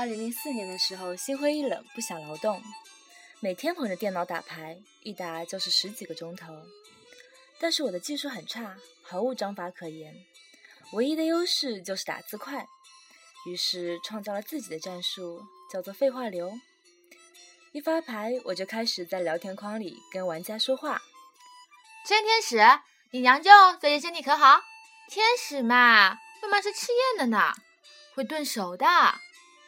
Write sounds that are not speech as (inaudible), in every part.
二零零四年的时候，心灰意冷，不想劳动，每天捧着电脑打牌，一打就是十几个钟头。但是我的技术很差，毫无章法可言，唯一的优势就是打字快。于是创造了自己的战术，叫做废话流。一发牌，我就开始在聊天框里跟玩家说话。真天使，你娘舅最近身体可好？天使嘛，为嘛是吃宴的呢，会炖熟的。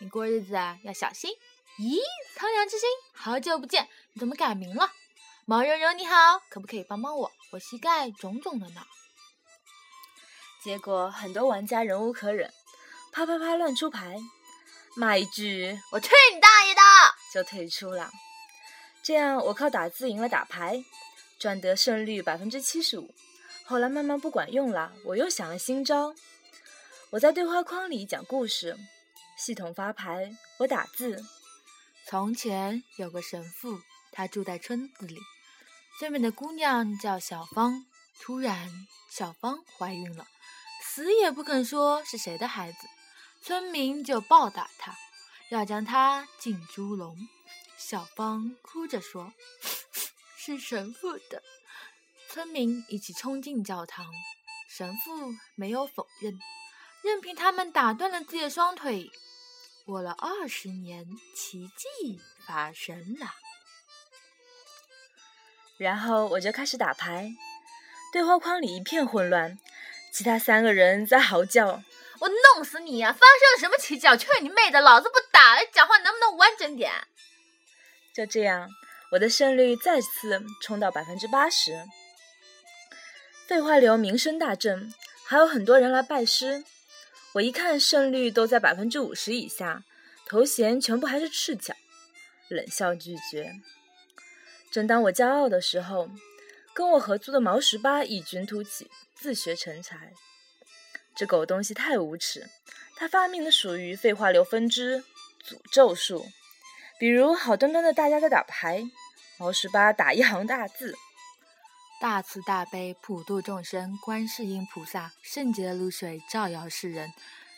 你过日子啊要小心。咦，苍凉之心，好久不见，你怎么改名了？毛茸茸你好，可不可以帮帮我？我膝盖肿肿的呢。结果很多玩家忍无可忍。啪啪啪乱出牌，骂一句“我去你大爷的”就退出了。这样我靠打字赢了打牌，赚得胜率百分之七十五。后来慢慢不管用了，我又想了新招。我在对话框里讲故事，系统发牌，我打字。从前有个神父，他住在村子里，最美的姑娘叫小芳。突然，小芳怀孕了，死也不肯说是谁的孩子。村民就暴打他，要将他进猪笼。小芳哭着说：“ (laughs) 是神父的。”村民一起冲进教堂，神父没有否认，任凭他们打断了自己的双腿。过了二十年，奇迹发生了。然后我就开始打牌，对话框里一片混乱，其他三个人在嚎叫。我弄死你呀！发生了什么奇迹？去你妹的！老子不打了，讲话能不能完整点？就这样，我的胜率再次冲到百分之八十。废话流名声大振，还有很多人来拜师。我一看胜率都在百分之五十以下，头衔全部还是赤脚，冷笑拒绝。正当我骄傲的时候，跟我合租的毛十八异军突起，自学成才。这狗东西太无耻！他发明的属于废话流分支诅咒术，比如好端端的大家在打牌，毛十八打一行大字：“大慈大悲普度众生，观世音菩萨，圣洁的露水照耀世人，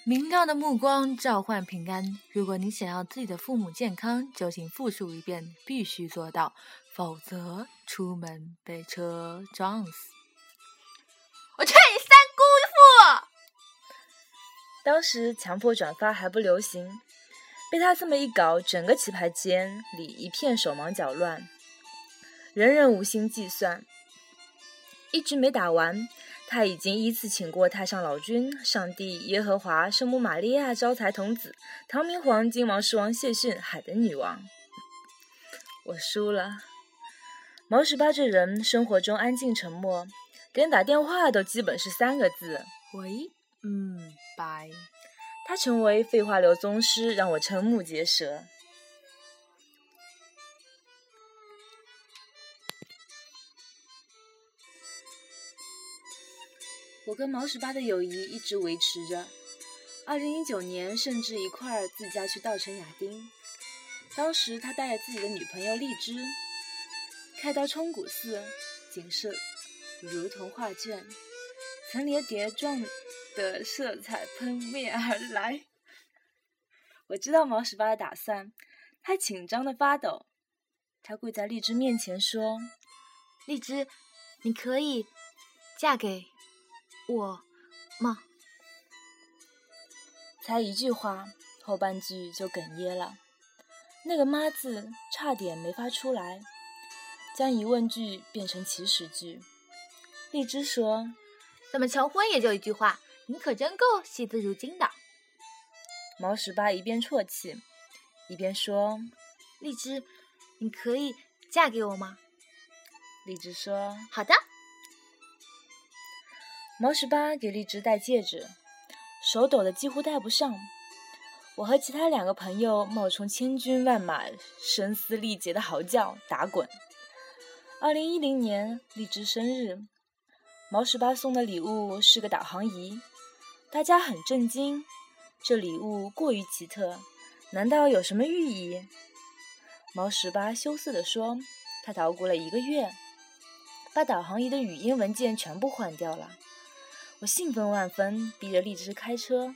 明亮的目光召唤平安。如果你想要自己的父母健康，就请复述一遍，必须做到，否则出门被车撞死。”我劝你三姑父！当时强迫转发还不流行，被他这么一搞，整个棋牌间里一片手忙脚乱，人人无心计算。一局没打完，他已经依次请过太上老君、上帝、耶和华、圣母玛利亚、招财童子、唐明皇、金王、狮王、谢逊、海的女王。我输了。毛十八这人生活中安静沉默，连打电话都基本是三个字：喂。嗯，拜。他成为废话流宗师，让我瞠目结舌。我跟毛十八的友谊一直维持着。二零一九年，甚至一块儿自驾去稻城亚丁。当时他带着自己的女朋友荔枝，开到冲古寺，景色如同画卷，层叠叠状。的色彩喷面而来，我知道毛十八的打算，他紧张的发抖。他跪在荔枝面前说：“荔枝，你可以嫁给我吗？”才一句话，后半句就哽咽了，那个“妈”字差点没发出来，将疑问句变成祈使句。荔枝说：“怎么求婚也就一句话？”你可真够惜字如金的。毛十八一边啜泣，一边说：“荔枝，你可以嫁给我吗？”荔枝说：“好的。”毛十八给荔枝戴戒指，手抖得几乎戴不上。我和其他两个朋友冒充千军万马，声嘶力竭的嚎叫、打滚。二零一零年，荔枝生日，毛十八送的礼物是个导航仪。大家很震惊，这礼物过于奇特，难道有什么寓意？毛十八羞涩地说：“他捣鼓了一个月，把导航仪的语音文件全部换掉了。”我兴奋万分，逼着荔枝开车，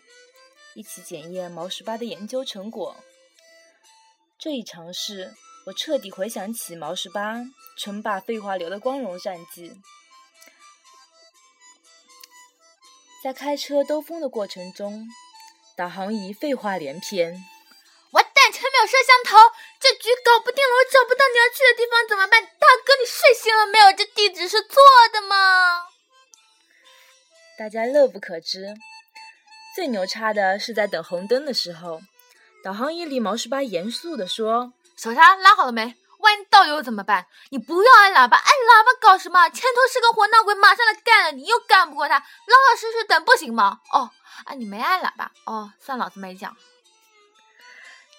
一起检验毛十八的研究成果。这一尝试，我彻底回想起毛十八称霸废话流的光荣战绩。在开车兜风的过程中，导航仪废话连篇。完蛋，前面有摄像头，这局搞不定了，我找不到你要去的地方怎么办？大哥，你睡醒了没有？这地址是错的吗？大家乐不可支。最牛叉的是在等红灯的时候，导航仪里毛十八严肃地说：“手刹拉好了没？万一倒油怎么办？你不要按喇叭，按喇叭搞什么？前头是个活闹鬼，马上来干了，你又干不过他，老老实实等不行吗？哦，啊，你没按喇叭，哦，算老子没讲。”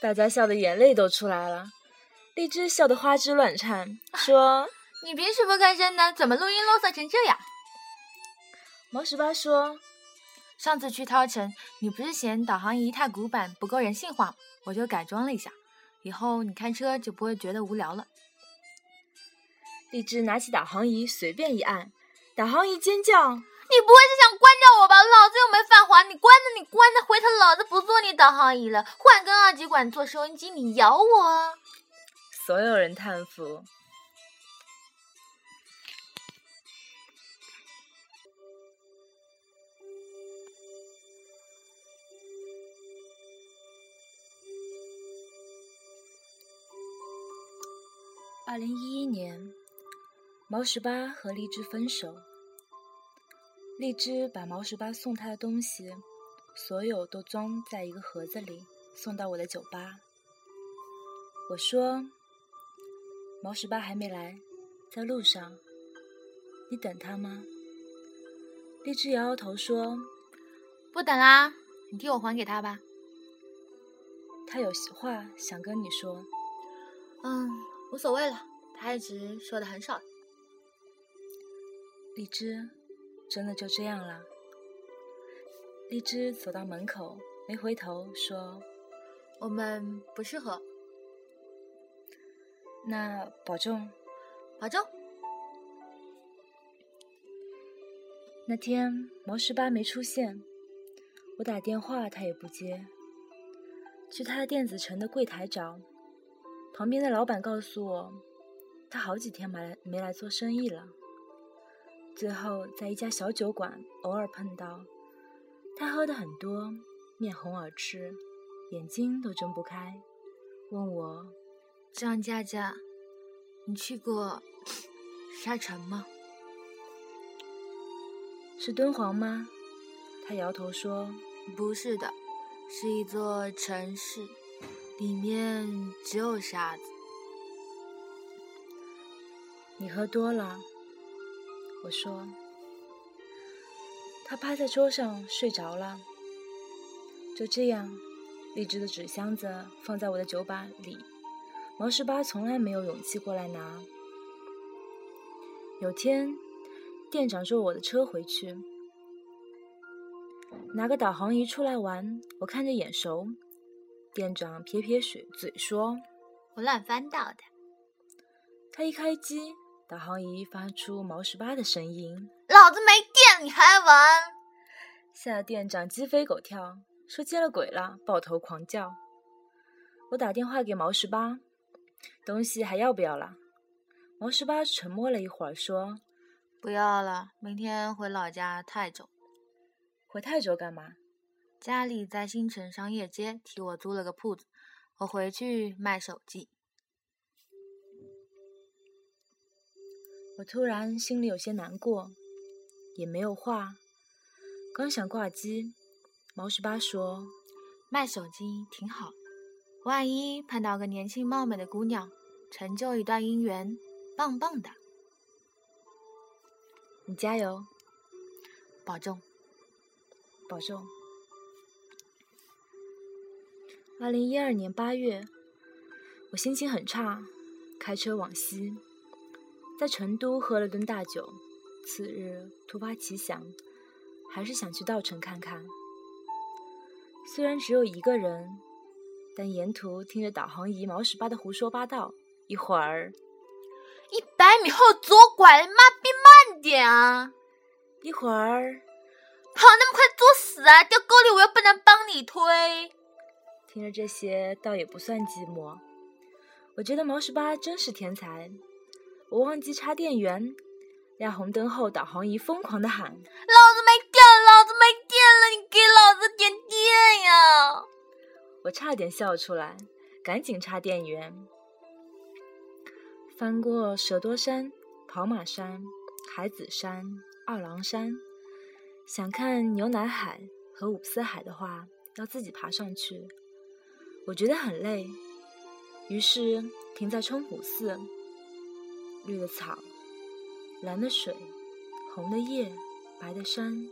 大家笑的眼泪都出来了，荔枝笑得花枝乱颤，说：(laughs) “你平时不吭声的，怎么录音啰嗦成这样？”毛十八说：“上次去涛城，你不是嫌导航仪太古板，不够人性化，我就改装了一下。以后你开车就不会觉得无聊了。”荔枝拿起导航仪，随便一按，导航仪尖叫：“你不会是想关掉我吧？老子又没犯法，你关着你关着，回头老子不做你导航仪了，换根二极管做收音机，你咬我！”所有人叹服。二零一一年，毛十八和荔枝分手。荔枝把毛十八送他的东西，所有都装在一个盒子里，送到我的酒吧。我说：“毛十八还没来，在路上，你等他吗？”荔枝摇摇头说：“不等啦，你替我还给他吧。他有话想跟你说。”嗯。无所谓了，他一直说的很少。荔枝，真的就这样了？荔枝走到门口，没回头说：“我们不适合。”那保重，保重。那天毛十八没出现，我打电话他也不接，去他的电子城的柜台找。旁边的老板告诉我，他好几天没来没来做生意了。最后在一家小酒馆偶尔碰到，他喝的很多，面红耳赤，眼睛都睁不开，问我：“张佳佳，你去过 (coughs) 沙城吗？是敦煌吗？”他摇头说：“不是的，是一座城市。”里面只有沙子。你喝多了，我说。他趴在桌上睡着了。就这样，荔枝的纸箱子放在我的酒吧里。毛十八从来没有勇气过来拿。有天，店长坐我的车回去，拿个导航仪出来玩，我看着眼熟。店长撇撇嘴嘴说：“我乱翻到的。”他一开机，导航仪发出毛十八的声音：“老子没电，你还玩？”吓得店长鸡飞狗跳，说：“接了鬼了！”抱头狂叫。我打电话给毛十八：“东西还要不要了？”毛十八沉默了一会儿，说：“不要了，明天回老家泰州。”回泰州干嘛？家里在新城商业街替我租了个铺子，我回去卖手机。我突然心里有些难过，也没有话。刚想挂机，毛十八说：“卖手机挺好，万一碰到个年轻貌美的姑娘，成就一段姻缘，棒棒的。”你加油，保重，保重。二零一二年八月，我心情很差，开车往西，在成都喝了顿大酒。次日突发奇想，还是想去稻城看看。虽然只有一个人，但沿途听着导航仪毛十八的胡说八道，一会儿一百米后左拐，妈逼慢点啊！一会儿跑那么快作死啊！掉沟里我又不能帮你推。听着这些，倒也不算寂寞。我觉得毛十八真是天才。我忘记插电源，亮红灯后，导航仪疯狂的喊：“老子没电，老子没电了，你给老子点电呀！”我差点笑出来，赶紧插电源。翻过蛇多山、跑马山、海子山、二郎山，想看牛奶海和五色海的话，要自己爬上去。我觉得很累，于是停在冲古寺。绿的草，蓝的水，红的叶，白的山。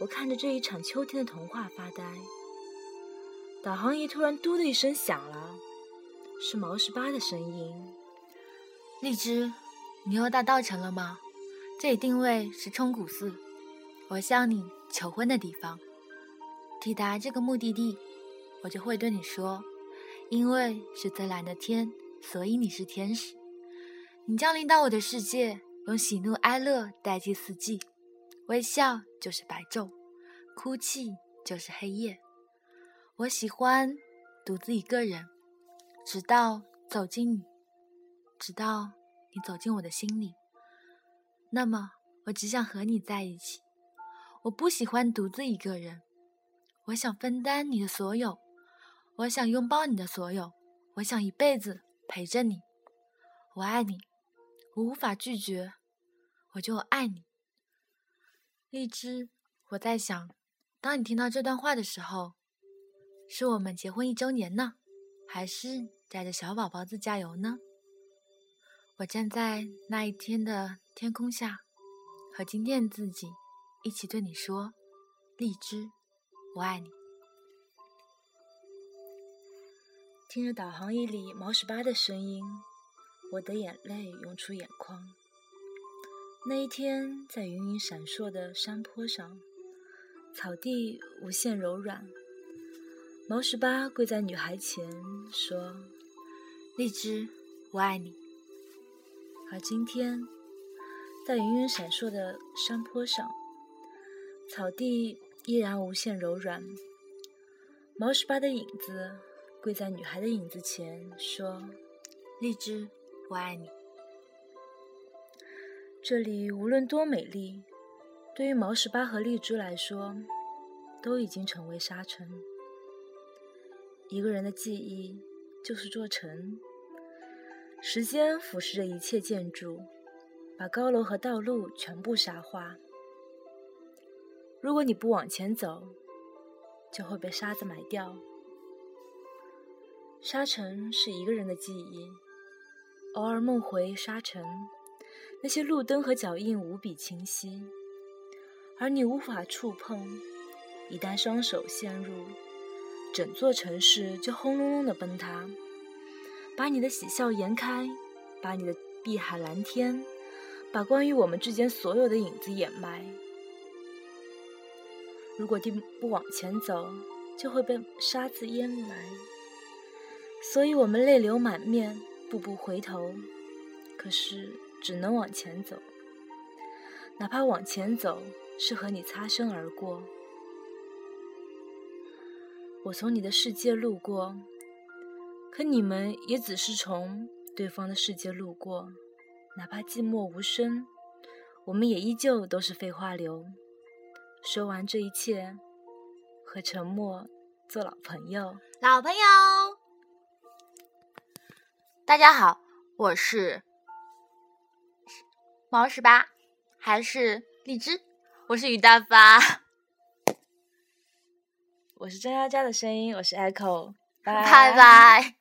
我看着这一场秋天的童话发呆。导航仪突然“嘟”的一声响了，是毛十八的声音。荔枝，你又到稻城了吗？这里定位是冲古寺，我向你求婚的地方。抵达这个目的地。我就会对你说，因为是最蓝的天，所以你是天使。你降临到我的世界，用喜怒哀乐代替四季，微笑就是白昼，哭泣就是黑夜。我喜欢独自一个人，直到走进你，直到你走进我的心里。那么，我只想和你在一起。我不喜欢独自一个人，我想分担你的所有。我想拥抱你的所有，我想一辈子陪着你。我爱你，我无法拒绝，我就爱你。荔枝，我在想，当你听到这段话的时候，是我们结婚一周年呢，还是带着小宝宝自驾游呢？我站在那一天的天空下，和今天的自己一起对你说：荔枝，我爱你。听着导航仪里毛十八的声音，我的眼泪涌出眼眶。那一天，在云云闪烁的山坡上，草地无限柔软。毛十八跪在女孩前说：“荔枝，我爱你。”而今天，在云云闪烁的山坡上，草地依然无限柔软。毛十八的影子。跪在女孩的影子前，说：“荔枝，我爱你。”这里无论多美丽，对于毛十八和荔枝来说，都已经成为沙尘。一个人的记忆就是座城，时间腐蚀着一切建筑，把高楼和道路全部沙化。如果你不往前走，就会被沙子埋掉。沙尘是一个人的记忆，偶尔梦回沙尘，那些路灯和脚印无比清晰，而你无法触碰。一旦双手陷入，整座城市就轰隆隆的崩塌，把你的喜笑颜开，把你的碧海蓝天，把关于我们之间所有的影子掩埋。如果地不往前走，就会被沙子淹埋。所以我们泪流满面，步步回头，可是只能往前走。哪怕往前走是和你擦身而过，我从你的世界路过，可你们也只是从对方的世界路过。哪怕寂寞无声，我们也依旧都是废话流。说完这一切，和沉默做老朋友，老朋友。大家好，我是毛十八，还是荔枝？我是于大发，我是张佳佳的声音，我是 Echo，拜拜。